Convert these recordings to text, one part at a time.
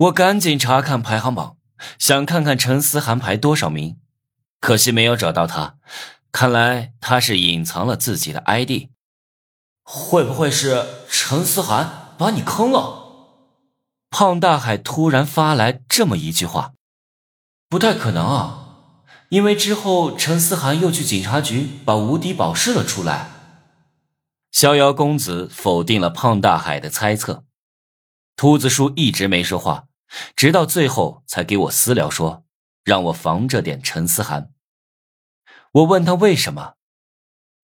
我赶紧查看排行榜，想看看陈思涵排多少名，可惜没有找到他。看来他是隐藏了自己的 ID。会不会是陈思涵把你坑了？胖大海突然发来这么一句话，不太可能啊，因为之后陈思涵又去警察局把无敌保释了出来。逍遥公子否定了胖大海的猜测，秃子叔一直没说话。直到最后才给我私聊说，让我防着点陈思涵。我问他为什么，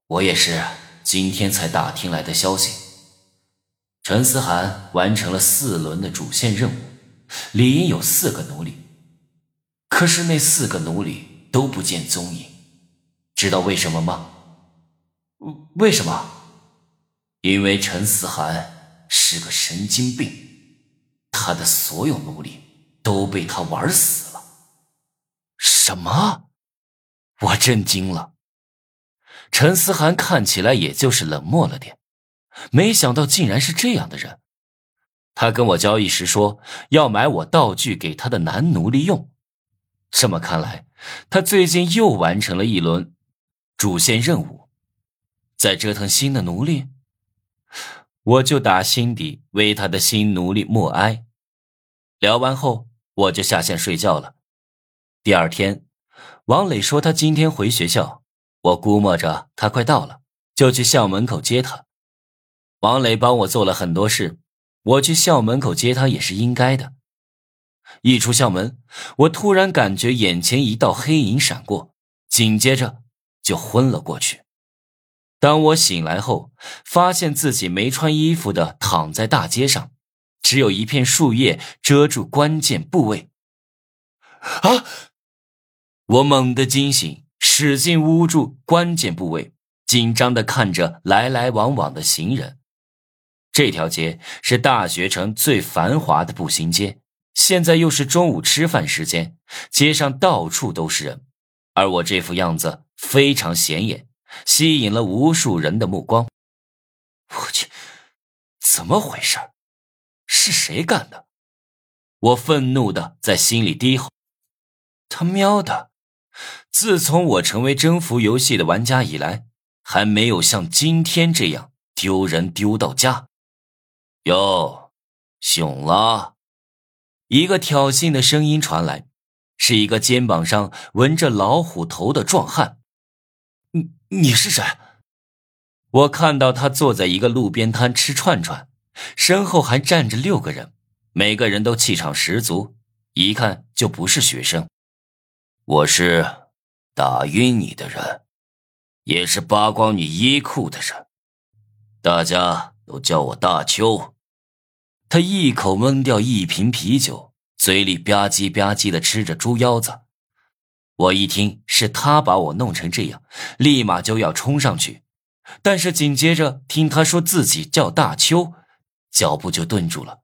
我也是今天才打听来的消息。陈思涵完成了四轮的主线任务，理应有四个奴隶，可是那四个奴隶都不见踪影。知道为什么吗？为什么？因为陈思涵是个神经病。他的所有奴隶都被他玩死了。什么？我震惊了。陈思涵看起来也就是冷漠了点，没想到竟然是这样的人。他跟我交易时说要买我道具给他的男奴隶用，这么看来，他最近又完成了一轮主线任务，在折腾新的奴隶。我就打心底为他的新奴隶默哀。聊完后，我就下线睡觉了。第二天，王磊说他今天回学校，我估摸着他快到了，就去校门口接他。王磊帮我做了很多事，我去校门口接他也是应该的。一出校门，我突然感觉眼前一道黑影闪过，紧接着就昏了过去。当我醒来后，发现自己没穿衣服的躺在大街上。只有一片树叶遮住关键部位。啊！我猛地惊醒，使劲捂住关键部位，紧张的看着来来往往的行人。这条街是大学城最繁华的步行街，现在又是中午吃饭时间，街上到处都是人，而我这副样子非常显眼，吸引了无数人的目光。我去，怎么回事？是谁干的？我愤怒的在心里低吼：“他喵的！自从我成为征服游戏的玩家以来，还没有像今天这样丢人丢到家。”哟，醒了！一个挑衅的声音传来，是一个肩膀上纹着老虎头的壮汉。你你是谁？我看到他坐在一个路边摊吃串串。身后还站着六个人，每个人都气场十足，一看就不是学生。我是打晕你的人，也是扒光你衣裤的人，大家都叫我大秋。他一口闷掉一瓶啤酒，嘴里吧唧吧唧的吃着猪腰子。我一听是他把我弄成这样，立马就要冲上去，但是紧接着听他说自己叫大秋。脚步就顿住了，